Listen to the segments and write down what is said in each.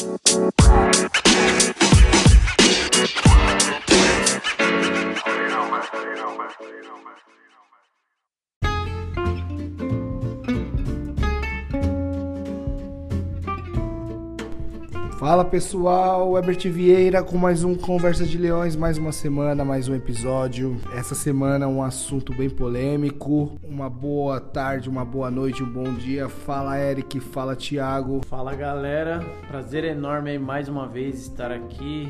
Bye. Fala pessoal, Herbert Vieira com mais um Conversa de Leões, mais uma semana, mais um episódio. Essa semana um assunto bem polêmico. Uma boa tarde, uma boa noite, um bom dia. Fala Eric, fala Thiago. Fala galera, prazer enorme aí mais uma vez estar aqui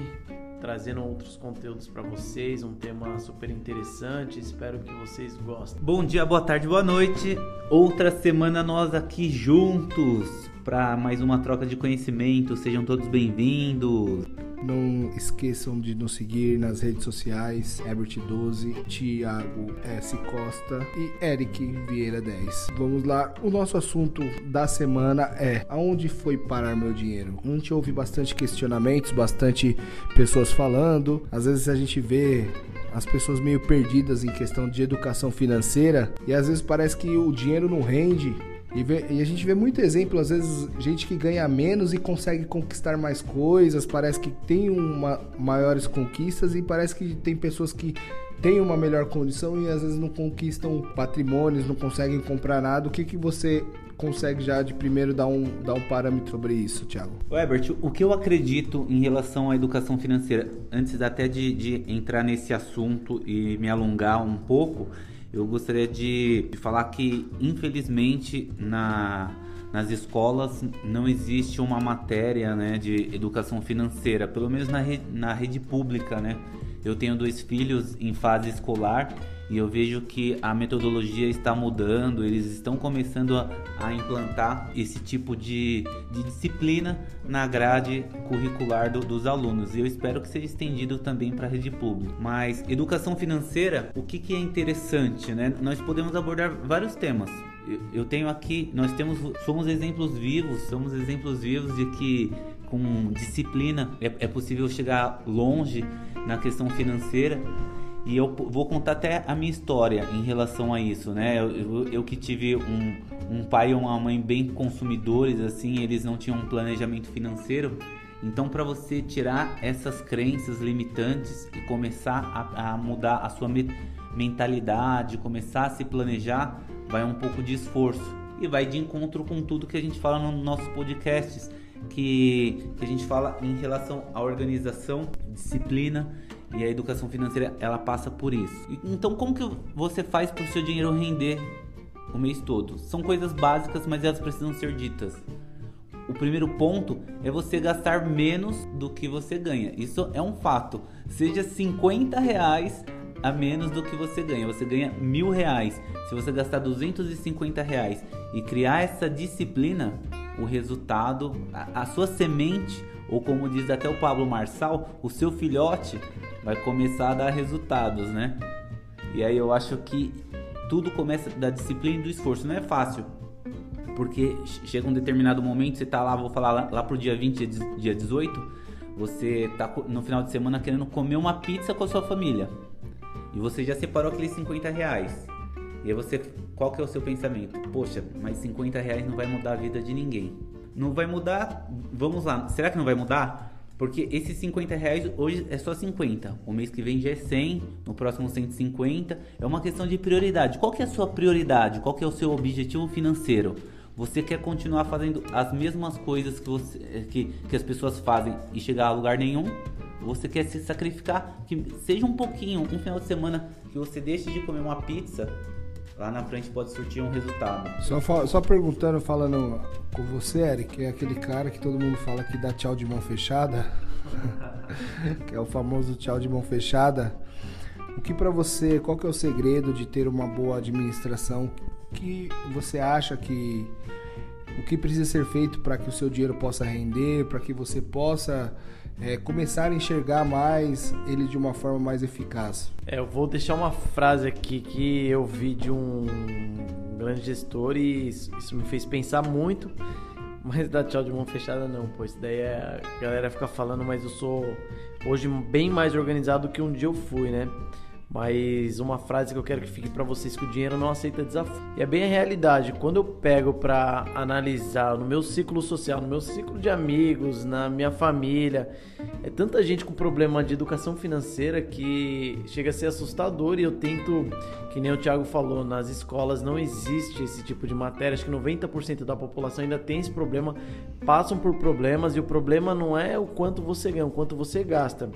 trazendo outros conteúdos para vocês, um tema super interessante. Espero que vocês gostem. Bom dia, boa tarde, boa noite. Outra semana nós aqui juntos para mais uma troca de conhecimento. Sejam todos bem-vindos. Não esqueçam de nos seguir nas redes sociais, Herbert12, Thiago S. Costa e Eric Vieira 10. Vamos lá, o nosso assunto da semana é aonde foi parar meu dinheiro? A gente ouve bastante questionamentos, bastante pessoas falando. Às vezes a gente vê as pessoas meio perdidas em questão de educação financeira e às vezes parece que o dinheiro não rende e, vê, e, a gente vê muito exemplo, às vezes, gente que ganha menos e consegue conquistar mais coisas, parece que tem uma, maiores conquistas e parece que tem pessoas que têm uma melhor condição e às vezes não conquistam patrimônios, não conseguem comprar nada. O que, que você consegue já de primeiro dar um, dar um parâmetro sobre isso, Thiago? Herbert, o que eu acredito em relação à educação financeira, antes até de, de entrar nesse assunto e me alongar um pouco, eu gostaria de, de falar que, infelizmente, na, nas escolas não existe uma matéria né, de educação financeira, pelo menos na rede, na rede pública. Né? Eu tenho dois filhos em fase escolar e eu vejo que a metodologia está mudando, eles estão começando a, a implantar esse tipo de, de, disciplina na grade curricular do, dos alunos e eu espero que seja estendido também para a rede pública. Mas educação financeira, o que, que é interessante, né? Nós podemos abordar vários temas. Eu, tenho aqui, nós temos, somos exemplos vivos, somos exemplos vivos de que com disciplina é, é possível chegar longe na questão financeira e eu vou contar até a minha história em relação a isso, né? Eu, eu, eu que tive um, um pai e uma mãe bem consumidores, assim, eles não tinham um planejamento financeiro. Então, para você tirar essas crenças limitantes e começar a, a mudar a sua me mentalidade, começar a se planejar, vai um pouco de esforço e vai de encontro com tudo que a gente fala nos nossos podcasts, que, que a gente fala em relação à organização, disciplina e a educação financeira, ela passa por isso. Então, como que você faz para o seu dinheiro render o mês todo? São coisas básicas, mas elas precisam ser ditas. O primeiro ponto é você gastar menos do que você ganha. Isso é um fato. Seja 50 reais a menos do que você ganha. Você ganha mil reais. Se você gastar 250 reais e criar essa disciplina, o resultado, a, a sua semente, ou como diz até o Pablo Marçal, o seu filhote vai começar a dar resultados, né? E aí eu acho que tudo começa da disciplina e do esforço. Não é fácil, porque chega um determinado momento, você tá lá, vou falar lá, lá pro dia 20, dia 18, você tá no final de semana querendo comer uma pizza com a sua família. E você já separou aqueles 50 reais. E aí você, qual que é o seu pensamento? Poxa, mas 50 reais não vai mudar a vida de ninguém. Não vai mudar, vamos lá, será que não vai mudar? Porque esses 50 reais hoje é só 50. O mês que vem já é 100, no próximo 150. É uma questão de prioridade. Qual que é a sua prioridade? Qual que é o seu objetivo financeiro? Você quer continuar fazendo as mesmas coisas que, você, que, que as pessoas fazem e chegar a lugar nenhum? Você quer se sacrificar? Que seja um pouquinho, um final de semana que você deixe de comer uma pizza lá na frente pode surtir um resultado. Só, só perguntando, falando com você, Eric, é aquele cara que todo mundo fala que dá tchau de mão fechada, que é o famoso tchau de mão fechada. O que para você, qual que é o segredo de ter uma boa administração? O que você acha que o que precisa ser feito para que o seu dinheiro possa render, para que você possa é, começar a enxergar mais ele de uma forma mais eficaz. É, eu vou deixar uma frase aqui que eu vi de um grande gestor e isso, me fez pensar muito. Mas dá tchau de mão fechada não, pois daí é, a galera fica falando, mas eu sou hoje bem mais organizado do que um dia eu fui, né? Mas uma frase que eu quero que fique para vocês que o dinheiro não aceita desafio. E é bem a realidade. Quando eu pego para analisar no meu ciclo social, no meu ciclo de amigos, na minha família, é tanta gente com problema de educação financeira que chega a ser assustador e eu tento, que nem o Thiago falou, nas escolas não existe esse tipo de matéria. Acho que 90% da população ainda tem esse problema, passam por problemas e o problema não é o quanto você ganha, o quanto você gasta.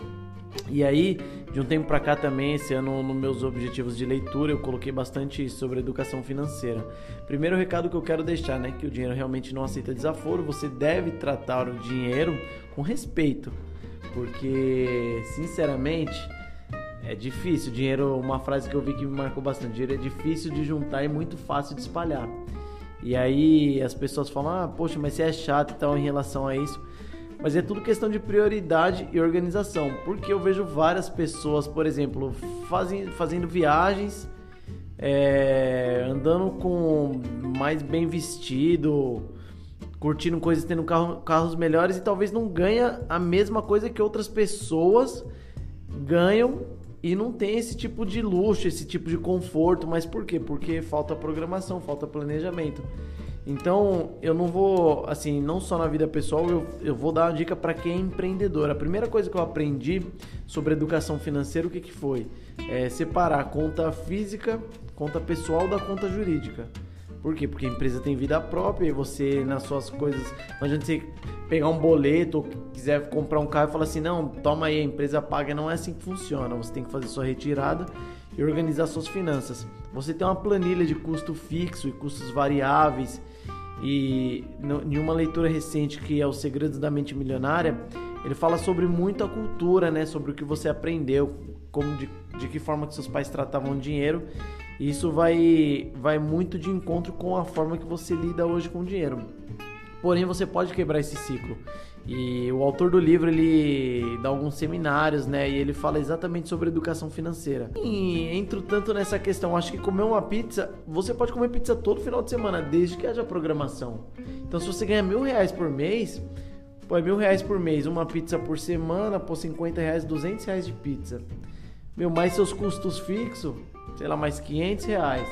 E aí, de um tempo para cá também, esse ano, nos meus objetivos de leitura, eu coloquei bastante sobre educação financeira. Primeiro recado que eu quero deixar, né, que o dinheiro realmente não aceita desaforo, você deve tratar o dinheiro com respeito, porque, sinceramente, é difícil. Dinheiro, uma frase que eu vi que me marcou bastante: dinheiro é difícil de juntar e muito fácil de espalhar. E aí as pessoas falam: ah, poxa, mas você é chato e tal em relação a isso. Mas é tudo questão de prioridade e organização. Porque eu vejo várias pessoas, por exemplo, fazem, fazendo viagens, é, andando com mais bem vestido, curtindo coisas, tendo carro, carros melhores e talvez não ganha a mesma coisa que outras pessoas ganham e não tem esse tipo de luxo, esse tipo de conforto. Mas por quê? Porque falta programação, falta planejamento. Então, eu não vou, assim, não só na vida pessoal, eu, eu vou dar uma dica para quem é empreendedor. A primeira coisa que eu aprendi sobre educação financeira, o que, que foi? É separar a conta física, conta pessoal da conta jurídica. Por quê? Porque a empresa tem vida própria e você, nas suas coisas, não adianta você pegar um boleto ou quiser comprar um carro e falar assim, não, toma aí, a empresa paga. Não é assim que funciona. Você tem que fazer sua retirada e organizar suas finanças. Você tem uma planilha de custo fixo e custos variáveis e em uma leitura recente que é Os Segredos da Mente Milionária, ele fala sobre muita cultura, né? Sobre o que você aprendeu, como de, de que forma que seus pais tratavam o dinheiro. E isso vai, vai muito de encontro com a forma que você lida hoje com o dinheiro. Porém, você pode quebrar esse ciclo. E o autor do livro ele dá alguns seminários, né? E ele fala exatamente sobre educação financeira. E entro tanto nessa questão, acho que comer uma pizza, você pode comer pizza todo final de semana, desde que haja programação. Então, se você ganha mil reais por mês, pô, é mil reais por mês, uma pizza por semana, por 50 reais, 200 reais de pizza. Meu, mais seus custos fixos, sei lá, mais 500 reais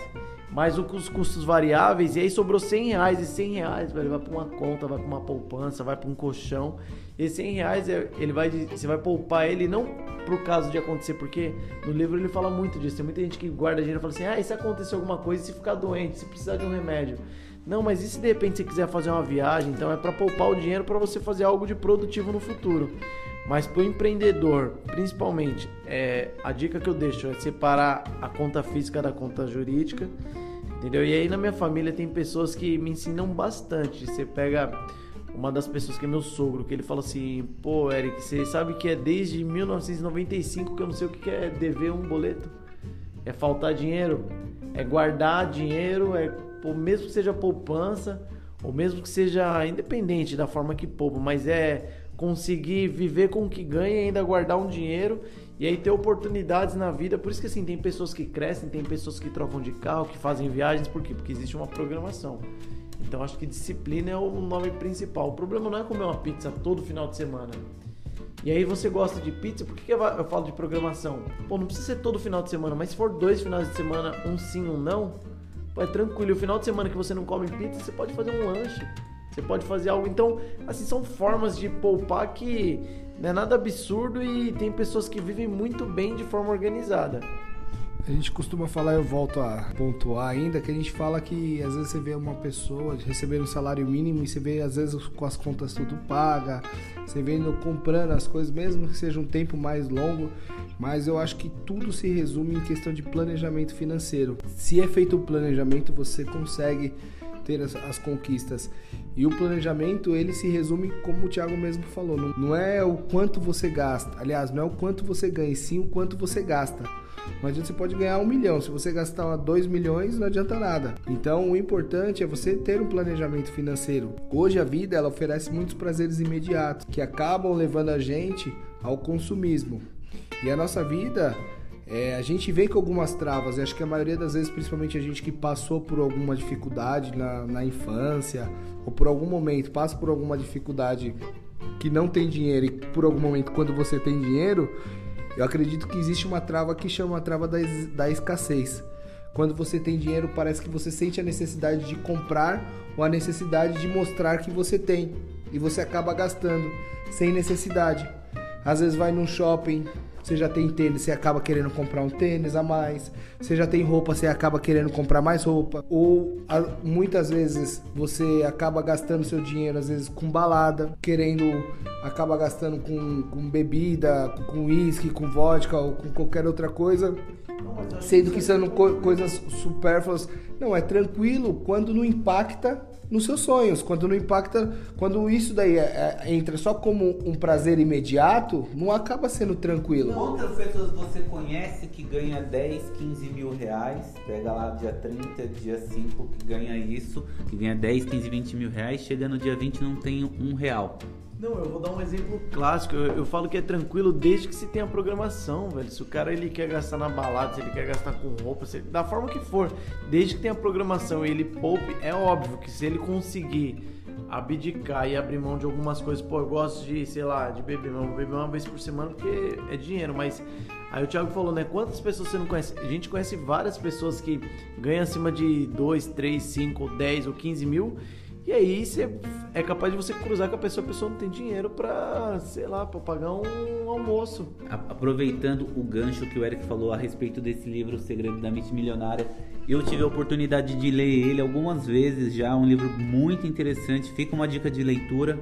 mais os custos variáveis, e aí sobrou 100 reais, e 100 reais, velho, vai para uma conta, vai para uma poupança, vai para um colchão, e 100 reais é, ele vai, você vai poupar ele não pro caso de acontecer, porque no livro ele fala muito disso, tem muita gente que guarda dinheiro e fala assim, ah, e se acontecer alguma coisa, se ficar doente, se precisar de um remédio, não, mas e se de repente você quiser fazer uma viagem, então é para poupar o dinheiro para você fazer algo de produtivo no futuro. Mas para o empreendedor, principalmente, é, a dica que eu deixo é separar a conta física da conta jurídica, entendeu? E aí na minha família tem pessoas que me ensinam bastante. Você pega uma das pessoas que é meu sogro, que ele fala assim: pô, Eric, você sabe que é desde 1995 que eu não sei o que é dever um boleto? É faltar dinheiro? É guardar dinheiro? É mesmo que seja poupança, ou mesmo que seja independente da forma que poupa, mas é conseguir viver com o que ganha e ainda guardar um dinheiro e aí ter oportunidades na vida. Por isso que assim, tem pessoas que crescem, tem pessoas que trocam de carro, que fazem viagens, por quê? Porque existe uma programação. Então acho que disciplina é o nome principal. O problema não é comer uma pizza todo final de semana. E aí você gosta de pizza, por que, eu falo de programação? Pô, não precisa ser todo final de semana, mas se for dois finais de semana, um sim, um não, pô, é tranquilo. E o final de semana que você não come pizza, você pode fazer um lanche. Você pode fazer algo. Então, assim, são formas de poupar que não é nada absurdo e tem pessoas que vivem muito bem de forma organizada. A gente costuma falar, eu volto a pontuar ainda, que a gente fala que às vezes você vê uma pessoa recebendo um salário mínimo e você vê às vezes com as contas tudo paga, você vendo comprando as coisas, mesmo que seja um tempo mais longo, mas eu acho que tudo se resume em questão de planejamento financeiro. Se é feito o planejamento, você consegue ter as, as, conquistas. E o planejamento, ele se resume como o Thiago mesmo falou, não, não é o quanto você gasta, aliás, não é o quanto você ganha, sim o quanto você gasta. Não adianta você pode ganhar um milhão. Se você gastar dois milhões, não adianta nada. Então, o importante é você ter um planejamento financeiro. Hoje a vida ela oferece muitos prazeres imediatos que acabam levando a gente ao consumismo. E a nossa vida é, a gente vem com algumas travas, acho que a maioria das vezes, principalmente a gente que passou por alguma dificuldade na, na infância, ou por algum momento passa por alguma dificuldade que não tem dinheiro e por algum momento quando você tem dinheiro, Eu acredito que existe uma trava que chama a trava da, da escassez. Quando você tem dinheiro, parece que você sente a necessidade de comprar ou a necessidade de mostrar que você tem. E você acaba gastando sem necessidade. Às vezes vai num shopping, você já tem tênis, você acaba querendo comprar um tênis a mais. Você já tem roupa, você acaba querendo comprar mais roupa. Ou muitas vezes você acaba gastando seu dinheiro, às vezes com balada, querendo, acaba gastando com, com bebida, com uísque, com vodka ou com qualquer outra coisa. Sendo que são co- coisas supérfluas. Não, é tranquilo quando não impacta nos seus sonhos. Quando não impacta. Quando isso daí é- é- entra só como um prazer imediato, não acaba sendo tranquilo. Quantas pessoas você conhece que ganha 10, 15 mil reais? Pega lá dia 30, dia 5 que ganha isso, que ganha 10, 15, 20 mil reais, chega no dia 20 e não tem um real. Não, eu vou dar um exemplo clássico. Eu, eu falo que é tranquilo desde que se tenha programação, velho. Se o cara ele quer gastar na balada, se ele quer gastar com roupa, se ele- da forma que for, desde que tenha programação e ele poupe, é óbvio que se ele conseguir abdicar e abrir mão de algumas coisas, pô, eu gosto de, sei lá, de beber, mas vou beber uma vez por semana porque é dinheiro, mas aí o Thiago falou, né, quantas pessoas você não conhece? A gente conhece várias pessoas que ganham acima de 2, 3, 5, 10 ou 15 mil e aí você é capaz de você cruzar com a pessoa, a pessoa não tem dinheiro pra, sei lá, pra pagar um almoço. Aproveitando o gancho que o Eric falou a respeito desse livro, O Segredo da Mente Milionária, eu tive a oportunidade de ler ele algumas vezes já, um livro muito interessante, fica uma dica de leitura.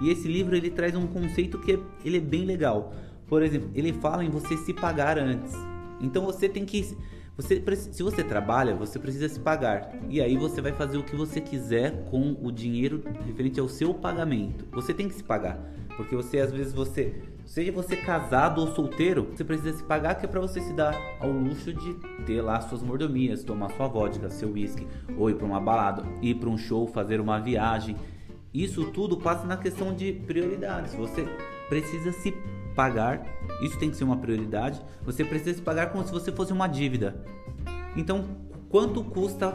E esse livro ele traz um conceito que é, ele é bem legal. Por exemplo, ele fala em você se pagar antes. Então você tem que você, se você trabalha, você precisa se pagar. E aí você vai fazer o que você quiser com o dinheiro referente ao seu pagamento. Você tem que se pagar. Porque você, às vezes, você. Seja você casado ou solteiro, você precisa se pagar, que é pra você se dar ao luxo de ter lá suas mordomias, tomar sua vodka, seu whisky, ou ir pra uma balada, ir pra um show, fazer uma viagem. Isso tudo passa na questão de prioridades. Você precisa se pagar, isso tem que ser uma prioridade. Você precisa se pagar como se você fosse uma dívida. Então, quanto custa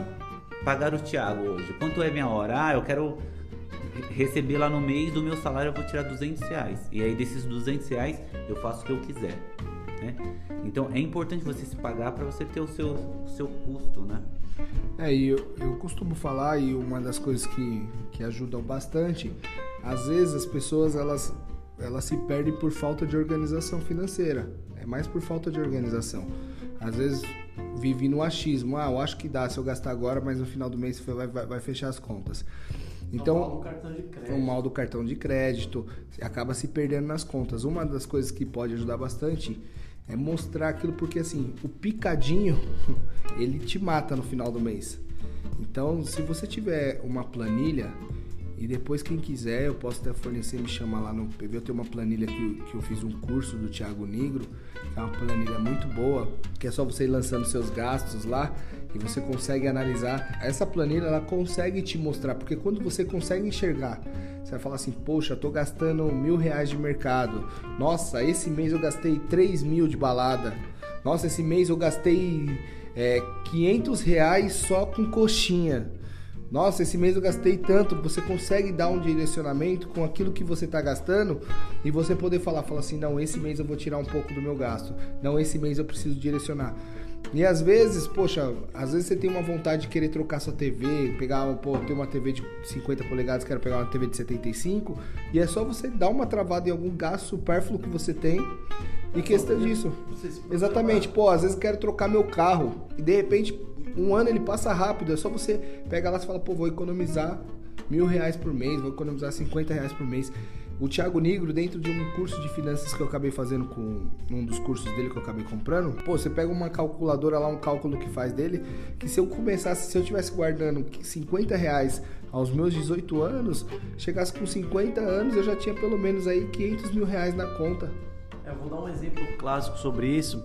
pagar o Thiago hoje? Quanto é minha hora? Ah, eu quero re- receber lá no mês do meu salário, eu vou tirar 200 reais. E aí, desses 200 reais, eu faço o que eu quiser. Né? Então, é importante você se pagar para você ter o seu, o seu custo, né? É, e eu, eu costumo falar, e uma das coisas que, que ajudam bastante, às vezes as pessoas elas, elas se perdem por falta de organização financeira. É mais por falta de organização. Às vezes vive no achismo, ah, eu acho que dá se eu gastar agora, mas no final do mês vai, vai, vai fechar as contas. Então, cartão de crédito. o mal do cartão de crédito, acaba se perdendo nas contas. Uma das coisas que pode ajudar bastante é mostrar aquilo, porque assim, o picadinho, ele te mata no final do mês. Então, se você tiver uma planilha, e depois quem quiser, eu posso até fornecer, me chamar lá no PV, eu tenho uma planilha que, que eu fiz um curso do Thiago Negro, que é uma planilha muito boa, que é só você ir lançando seus gastos lá, e você consegue analisar. Essa planilha, ela consegue te mostrar, porque quando você consegue enxergar, você vai falar assim, poxa, tô gastando mil reais de mercado. Nossa, esse mês eu gastei 3 mil de balada. Nossa, esse mês eu gastei é, 500 reais só com coxinha. Nossa, esse mês eu gastei tanto. Você consegue dar um direcionamento com aquilo que você está gastando e você poder falar, falar assim, não, esse mês eu vou tirar um pouco do meu gasto. Não, esse mês eu preciso direcionar. E às vezes, poxa, às vezes você tem uma vontade de querer trocar sua TV, pegar, pô, ter uma TV de 50 polegadas, quero pegar uma TV de 75, e é só você dar uma travada em algum gasto supérfluo que você tem e questão disso. Exatamente, pô, às vezes quero trocar meu carro e de repente um ano ele passa rápido, é só você pega lá e fala, pô, vou economizar mil reais por mês, vou economizar 50 reais por mês. O Thiago Negro, dentro de um curso de finanças que eu acabei fazendo com um dos cursos dele que eu acabei comprando, pô, você pega uma calculadora lá, um cálculo que faz dele, que se eu começasse, se eu tivesse guardando 50 reais aos meus 18 anos, chegasse com 50 anos, eu já tinha pelo menos aí 500 mil reais na conta. Eu vou dar um exemplo clássico sobre isso.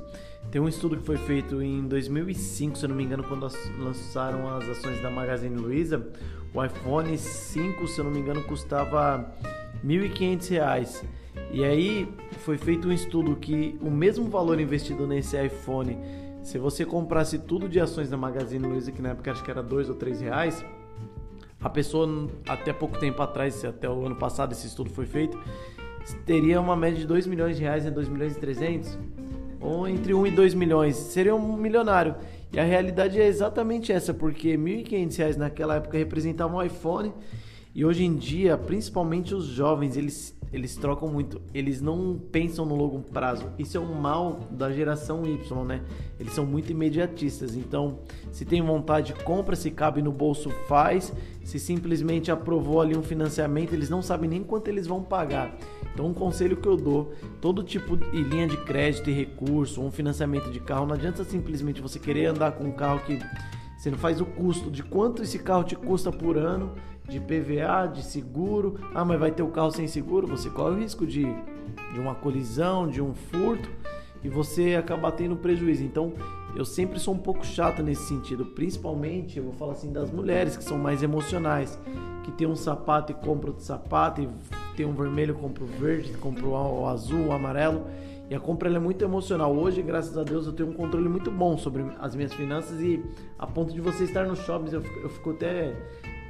Tem um estudo que foi feito em 2005, se eu não me engano, quando lançaram as ações da Magazine Luiza. O iPhone 5, se eu não me engano, custava 1.500 reais. E aí foi feito um estudo que o mesmo valor investido nesse iPhone, se você comprasse tudo de ações da Magazine Luiza, que na época acho que era dois ou três reais, a pessoa até pouco tempo atrás, até o ano passado esse estudo foi feito, teria uma média de 2 milhões de reais em 2 milhões e 300. Ou entre 1 e 2 milhões, seria um milionário. E a realidade é exatamente essa, porque R$ 1.500 naquela época representava um iPhone e hoje em dia, principalmente os jovens, eles, eles trocam muito. Eles não pensam no longo prazo. Isso é um mal da geração Y, né? Eles são muito imediatistas. Então, se tem vontade, compra. Se cabe no bolso, faz. Se simplesmente aprovou ali um financiamento, eles não sabem nem quanto eles vão pagar. Então, um conselho que eu dou: todo tipo de linha de crédito e recurso, um financiamento de carro, não adianta simplesmente você querer andar com um carro que você não faz o custo de quanto esse carro te custa por ano de PVA, de seguro. Ah, mas vai ter o carro sem seguro? Você corre o risco de, de uma colisão, de um furto e você acabar tendo prejuízo. Então, eu sempre sou um pouco chato nesse sentido, principalmente, eu vou falar assim, das mulheres que são mais emocionais, que tem um sapato e compra outro sapato, e tem um vermelho, compra o verde, compra o azul, o amarelo. E a compra é muito emocional. Hoje, graças a Deus, eu tenho um controle muito bom sobre as minhas finanças e a ponto de você estar no shopping, eu fico, eu fico até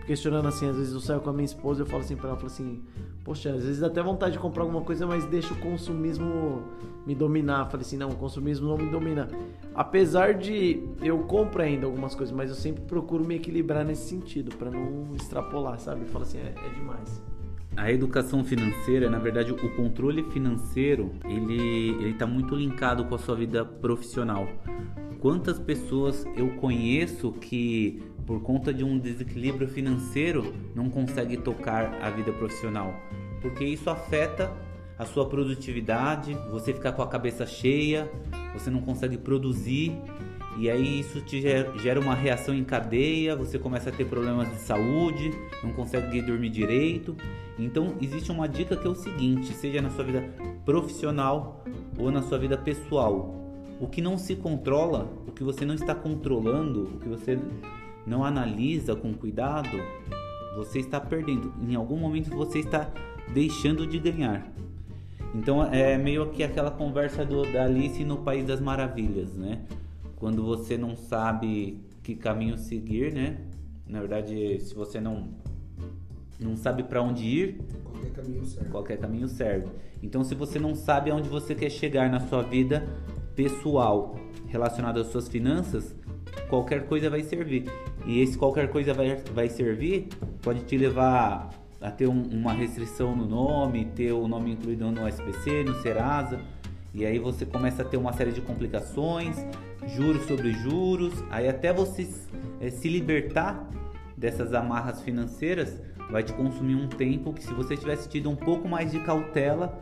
questionando assim, às vezes eu saio com a minha esposa eu falo assim para ela, falo assim, poxa, às vezes dá até vontade de comprar alguma coisa, mas deixa o consumismo me dominar. Falei assim, não, o consumismo não me domina. Apesar de eu compro ainda algumas coisas, mas eu sempre procuro me equilibrar nesse sentido, para não extrapolar, sabe? Falo assim, é, é demais. A educação financeira, na verdade, o controle financeiro, ele ele está muito linkado com a sua vida profissional. Quantas pessoas eu conheço que por conta de um desequilíbrio financeiro, não consegue tocar a vida profissional, porque isso afeta a sua produtividade, você fica com a cabeça cheia, você não consegue produzir e aí isso te gera uma reação em cadeia, você começa a ter problemas de saúde, não consegue dormir direito. Então existe uma dica que é o seguinte, seja na sua vida profissional ou na sua vida pessoal, o que não se controla, o que você não está controlando, o que você não analisa com cuidado, você está perdendo. Em algum momento você está deixando de ganhar. Então é meio que aquela conversa do, da Alice no País das Maravilhas, né? Quando você não sabe que caminho seguir, né? Na verdade, se você não não sabe para onde ir, qualquer caminho serve. Qualquer caminho serve. Então, se você não sabe aonde você quer chegar na sua vida pessoal relacionada às suas finanças, qualquer coisa vai servir. E esse qualquer coisa vai, vai servir pode te levar a ter um, uma restrição no nome, ter o nome incluído no SPC, no Serasa. E aí você começa a ter uma série de complicações, juros sobre juros. Aí até você é, se libertar dessas amarras financeiras vai te consumir um tempo que se você tivesse tido um pouco mais de cautela,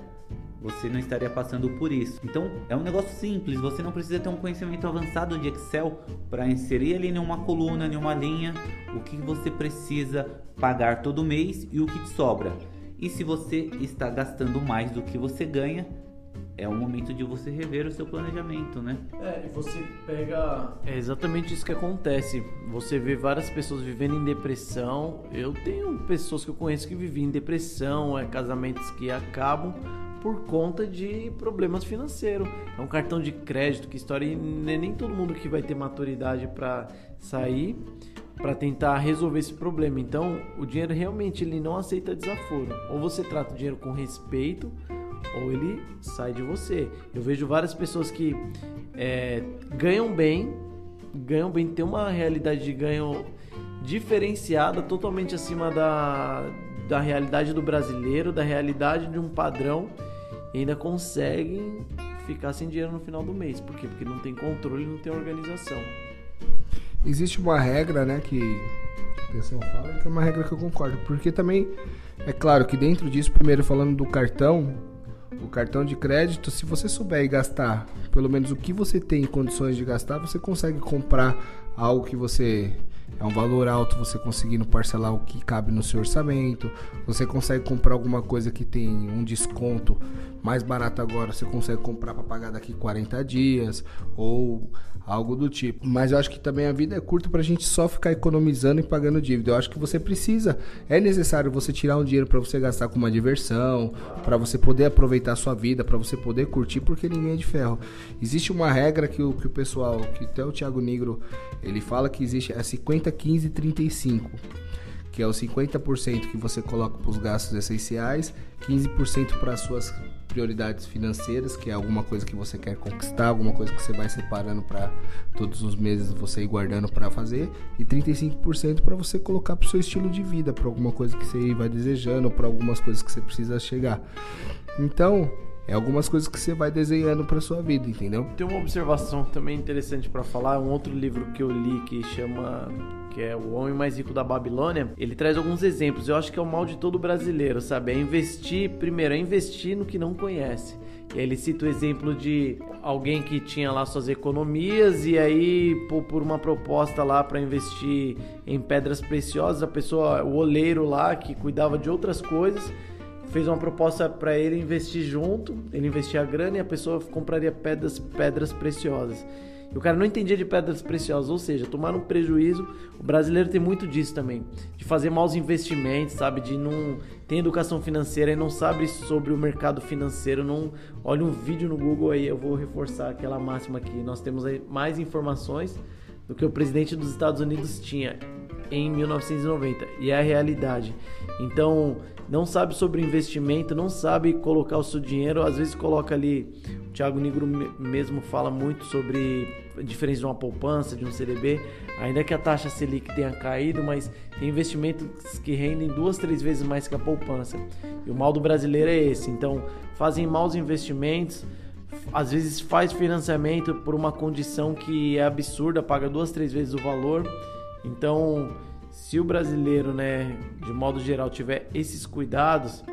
você não estaria passando por isso. Então, é um negócio simples, você não precisa ter um conhecimento avançado de Excel para inserir ali em uma coluna, em uma linha, o que você precisa pagar todo mês e o que te sobra. E se você está gastando mais do que você ganha, é o momento de você rever o seu planejamento, né? É, e você pega. É exatamente isso que acontece. Você vê várias pessoas vivendo em depressão. Eu tenho pessoas que eu conheço que vivem em depressão, é casamentos que acabam por conta de problemas financeiros. É um cartão de crédito que história e nem todo mundo que vai ter maturidade para sair para tentar resolver esse problema. Então, o dinheiro realmente ele não aceita desaforo. Ou você trata o dinheiro com respeito, ou ele sai de você. Eu vejo várias pessoas que é, ganham bem, ganham bem, tem uma realidade de ganho diferenciada, totalmente acima da, da realidade do brasileiro, da realidade de um padrão e ainda conseguem ficar sem dinheiro no final do mês. Por quê? Porque não tem controle, não tem organização. Existe uma regra, né, que a pessoa fala, que é uma regra que eu concordo. Porque também, é claro que dentro disso, primeiro falando do cartão, o cartão de crédito, se você souber gastar pelo menos o que você tem em condições de gastar, você consegue comprar algo que você é um valor alto você conseguindo parcelar o que cabe no seu orçamento. Você consegue comprar alguma coisa que tem um desconto mais barato agora, você consegue comprar para pagar daqui 40 dias ou algo do tipo. Mas eu acho que também a vida é curta para a gente só ficar economizando e pagando dívida. Eu acho que você precisa, é necessário você tirar um dinheiro para você gastar com uma diversão, para você poder aproveitar a sua vida, para você poder curtir, porque ninguém é de ferro. Existe uma regra que o, que o pessoal, que até o Thiago Negro, ele fala que existe é 50, 15 35 que é o 50% que você coloca para os gastos essenciais, 15% para suas prioridades financeiras, que é alguma coisa que você quer conquistar, alguma coisa que você vai separando para todos os meses você ir guardando para fazer, e 35% para você colocar para o seu estilo de vida, para alguma coisa que você vai desejando, para algumas coisas que você precisa chegar. Então, é algumas coisas que você vai desenhando para sua vida, entendeu? Tem uma observação também interessante para falar, um outro livro que eu li que chama que é O Homem Mais Rico da Babilônia, ele traz alguns exemplos. Eu acho que é o mal de todo brasileiro, sabe? É investir, primeiro, é investir no que não conhece. E ele cita o exemplo de alguém que tinha lá suas economias e aí por uma proposta lá para investir em pedras preciosas, a pessoa, o oleiro lá que cuidava de outras coisas, fez uma proposta para ele investir junto, ele investia a grana e a pessoa compraria pedras, pedras preciosas. E o cara não entendia de pedras preciosas, ou seja, tomar um prejuízo. O brasileiro tem muito disso também, de fazer maus investimentos, sabe? De não ter educação financeira e não sabe sobre o mercado financeiro. Não olha um vídeo no Google aí, eu vou reforçar aquela máxima aqui. Nós temos mais informações do que o presidente dos Estados Unidos tinha em 1990 e é a realidade. Então, não sabe sobre investimento, não sabe colocar o seu dinheiro, às vezes coloca ali. O Thiago Negro mesmo fala muito sobre a diferença de uma poupança, de um CDB, ainda que a taxa Selic tenha caído, mas tem investimentos que rendem duas, três vezes mais que a poupança. E o mal do brasileiro é esse. Então, fazem maus investimentos, às vezes faz financiamento por uma condição que é absurda, paga duas, três vezes o valor. Então, se o brasileiro, né, de modo geral, tiver esses cuidados,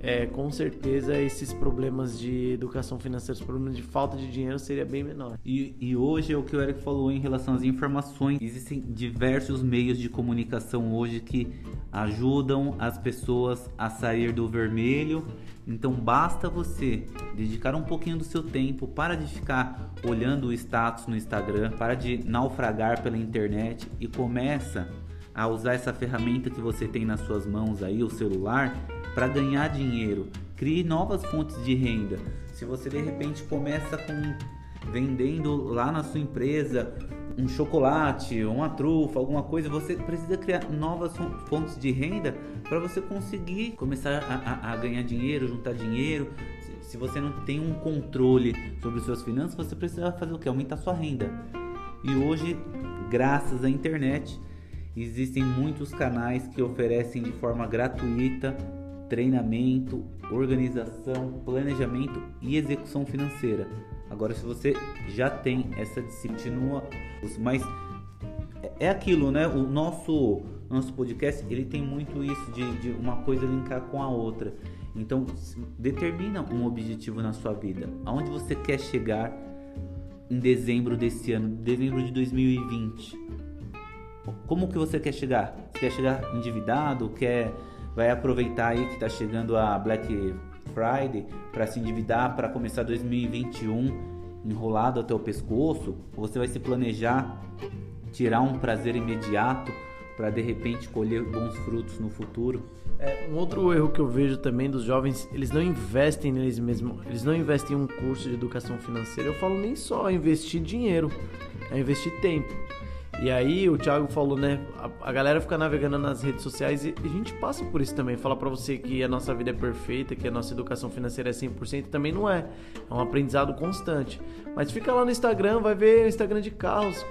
é, com certeza esses problemas de educação financeira, os problemas de falta de dinheiro seria bem menor. E, e hoje é o que o Eric falou em relação às informações. Existem diversos meios de comunicação hoje que ajudam as pessoas a sair do vermelho. Então basta você dedicar um pouquinho do seu tempo para de ficar olhando o status no Instagram, para de naufragar pela internet e começa a usar essa ferramenta que você tem nas suas mãos aí, o celular, para ganhar dinheiro. Crie novas fontes de renda. Se você de repente começa com vendendo lá na sua empresa um chocolate, uma trufa, alguma coisa, você precisa criar novas fontes de renda para você conseguir começar a, a, a, ganhar dinheiro, juntar dinheiro. Se, você não tem um controle sobre seus finanças, você precisa fazer o que? Aumentar sua renda. E hoje, graças à internet, Existem muitos canais que oferecem de forma gratuita treinamento, organização, planejamento e execução financeira. Agora, se você já tem essa disciplina, mas é aquilo, né? O nosso nosso podcast ele tem muito isso de, de uma coisa linkar com a outra. Então, determina um objetivo na sua vida. Aonde você quer chegar em dezembro desse ano, dezembro de 2020? Como que você quer chegar? Você quer chegar endividado? Quer vai aproveitar aí que está chegando a Black Friday para se endividar para começar 2021 enrolado até o pescoço? Ou você vai se planejar tirar um prazer imediato para de repente colher bons frutos no futuro? É, um outro erro que eu vejo também dos jovens, eles não investem neles mesmos, eles não investem em um curso de educação financeira. Eu falo nem só investir dinheiro, é investir tempo. E aí o Thiago falou, né? A, a, galera fica navegando nas redes sociais e a gente passa por isso também. Falar para você que a nossa vida é perfeita, que a nossa educação financeira é 100%, também não é. É um aprendizado constante. Mas fica lá no Instagram, vai ver Instagram de carros.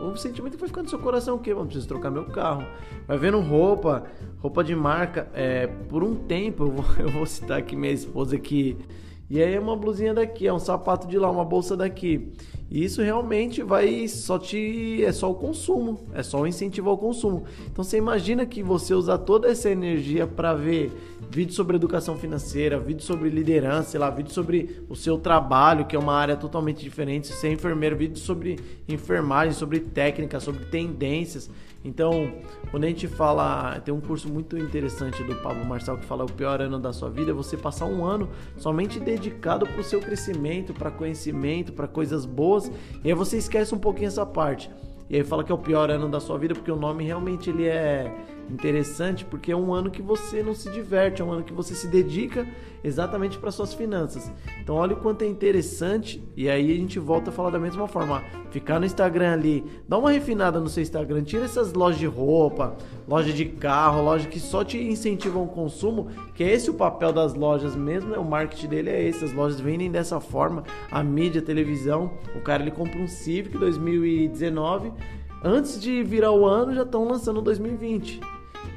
O sentimento que vai ficar no seu coração o quê? Mano, preciso trocar meu carro. Vai vendo roupa, roupa de marca. É, por um tempo, eu vou, eu vou citar aqui minha esposa que... E aí é uma blusinha daqui, é um sapato de lá, uma bolsa daqui. E isso realmente vai só te. É só o consumo, é só o incentivo ao consumo. Então você imagina que você usar toda essa energia para ver vídeo sobre educação financeira, vídeo sobre liderança, sei lá, vídeo sobre o seu trabalho, que é uma área totalmente diferente, ser enfermeiro, vídeo sobre enfermagem, sobre técnica, sobre tendências. Então, quando a gente fala, tem um curso muito interessante do Pablo Marçal que fala o pior ano da sua vida é você passar um ano somente dedicado para o seu crescimento, para conhecimento, para coisas boas, e aí você esquece um pouquinho essa parte. E aí fala que é o pior ano da sua vida porque o nome realmente ele é interessante porque é um ano que você não se diverte, é um ano que você se dedica exatamente para suas finanças. Então olha o quanto é interessante e aí a gente volta a falar da mesma forma, ficar no Instagram ali, dá uma refinada no seu Instagram, tira essas lojas de roupa, loja de carro, loja que só te incentivam o consumo, que é esse o papel das lojas mesmo, né? o marketing dele é esse, as lojas vendem dessa forma, a mídia, a televisão, o cara ele compra um Civic 2019 antes de virar o ano já estão lançando 2020.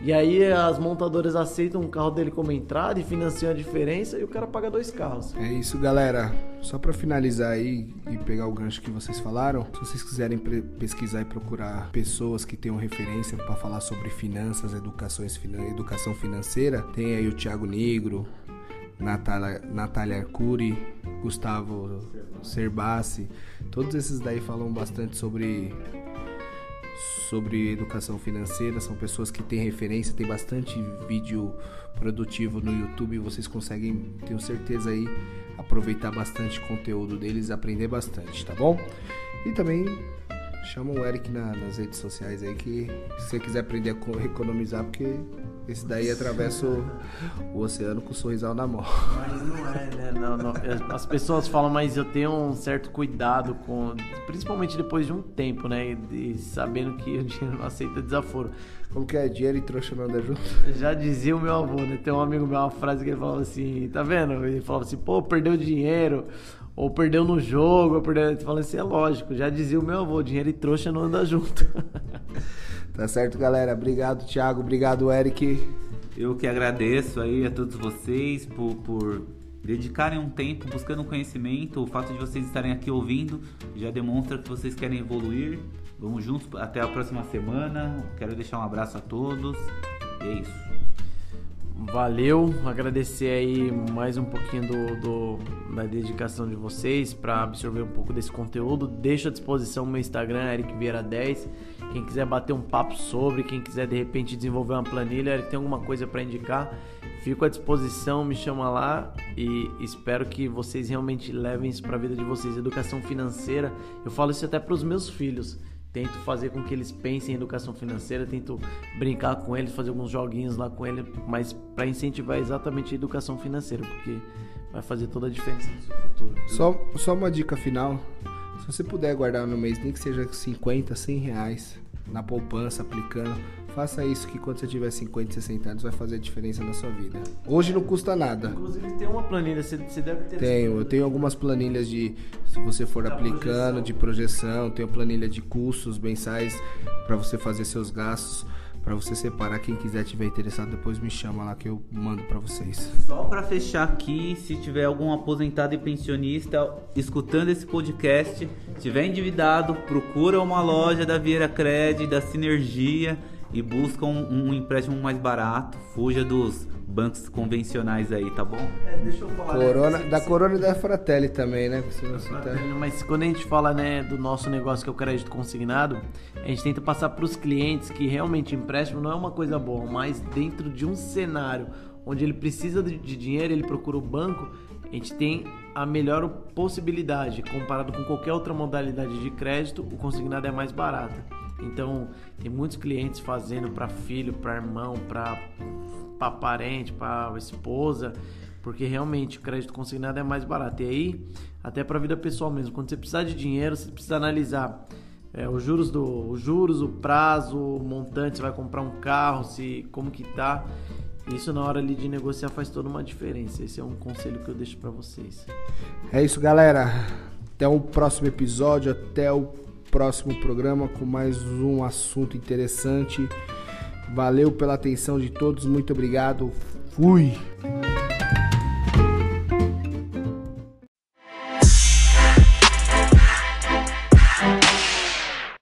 E aí as montadoras aceitam o carro dele como entrada e financiam a diferença e o cara paga dois carros. É isso, galera. Só para finalizar aí e pegar o gancho que vocês falaram, se vocês quiserem pesquisar e procurar pessoas que tenham referência para falar sobre finanças, educações, educação financeira, tem aí o Thiago Negro, Natália, Natália Arcuri, Gustavo Cerbassi. Todos esses daí falam bastante sobre sobre educação financeira, são pessoas que têm referência, tem bastante vídeo produtivo no YouTube, vocês conseguem, tenho certeza aí, aproveitar bastante conteúdo deles, aprender bastante, tá bom? E também chama o Eric na, nas redes sociais aí que se você quiser aprender a economizar, porque esse daí atravessa o, o oceano com o sorrisal na mão. Mas não é, né? Não, não. As pessoas falam, mas eu tenho um certo cuidado com. Principalmente depois de um tempo, né? E sabendo que o dinheiro não aceita desaforo. Como que é? Dinheiro e trouxa não anda junto? Já dizia o meu avô, né? Tem um amigo meu, uma frase que ele falava assim, tá vendo? Ele falava assim, pô, perdeu dinheiro ou perdeu no jogo, ou perdeu. Falando assim, é lógico, já dizia o meu avô, dinheiro e trouxa não anda junto. Tá certo, galera? Obrigado, Thiago. Obrigado, Eric. Eu que agradeço aí a todos vocês por, por dedicarem um tempo buscando conhecimento. O fato de vocês estarem aqui ouvindo já demonstra que vocês querem evoluir. Vamos juntos até a próxima semana. Quero deixar um abraço a todos. E é isso. Valeu, agradecer aí mais um pouquinho do, do da dedicação de vocês para absorver um pouco desse conteúdo. Deixo à disposição o meu Instagram, Eric Vieira 10. Quem quiser bater um papo sobre, quem quiser de repente desenvolver uma planilha, Eric tem alguma coisa para indicar, fico à disposição, me chama lá e espero que vocês realmente levem isso para a vida de vocês. Educação financeira, eu falo isso até para os meus filhos tento fazer com que eles pensem em educação financeira, tento brincar com eles, fazer alguns joguinhos lá com eles, mas para incentivar exatamente a educação financeira, porque vai fazer toda a diferença no seu futuro. Só, só uma dica final: se você puder guardar no mês, nem que seja 50, 100 reais na poupança, aplicando Faça isso que quando você tiver 50, 60 anos vai fazer diferença na sua vida. Hoje não custa nada. Inclusive tem uma planilha, você, deve ter. Tenho, eu tenho algumas planilhas de se você for da aplicando projeção. de projeção, tenho planilha de custos mensais para você fazer seus gastos para você separar quem quiser tiver interessado depois me chama lá que eu mando para vocês. Só para fechar aqui, se tiver algum aposentado e pensionista escutando esse podcast, tiver endividado, procura uma loja da Vieira Cred, da Sinergia e busca um, um, empréstimo mais barato, fuja dos bancos convencionais aí, tá bom? É, deixa eu falar. Né, Corona, né? Da Corona e da Fratelli também, né? Tá... Mas quando a gente fala né, do nosso negócio que é o crédito consignado, a gente tenta passar para os clientes que realmente empréstimo não é uma coisa boa, mas dentro de um cenário onde ele precisa de dinheiro, ele procura o banco, a gente tem a melhor possibilidade. Comparado com qualquer outra modalidade de crédito, o consignado é mais barato. Então, tem muitos clientes fazendo para filho, para irmão, para parente, para esposa, porque realmente o crédito consignado é mais barato. E aí, até para a vida pessoal mesmo, quando você precisar de dinheiro, você precisa analisar é, os juros do os juros, o prazo, o montante, você vai comprar um carro, se como que tá. Isso na hora ali de negociar faz toda uma diferença. Esse é um conselho que eu deixo para vocês. É isso, galera. Até o próximo episódio, até o próximo programa com mais um assunto interessante. Valeu pela atenção de todos, muito obrigado. Fui!